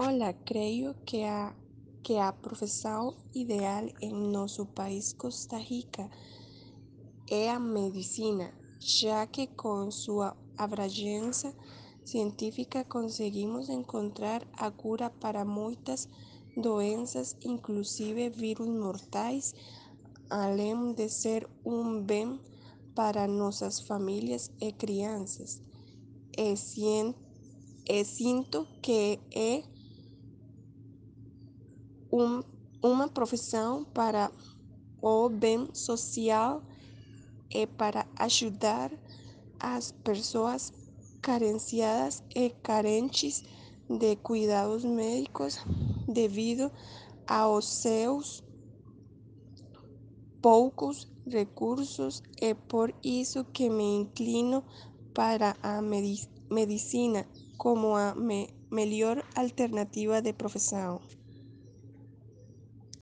Olha, creio que a, que a profissão ideal em nosso país, Costa Rica, é a medicina, já que com sua abrangência científica conseguimos encontrar a cura para muitas doenças, inclusive vírus mortais, além de ser um bem para nossas famílias e crianças. Que é um, uma profissão para o bem social e para ajudar as pessoas carenciadas e carentes de cuidados médicos devido aos seus poucos recursos é por isso que me inclino para a medicina como a me melhor alternativa de profissão.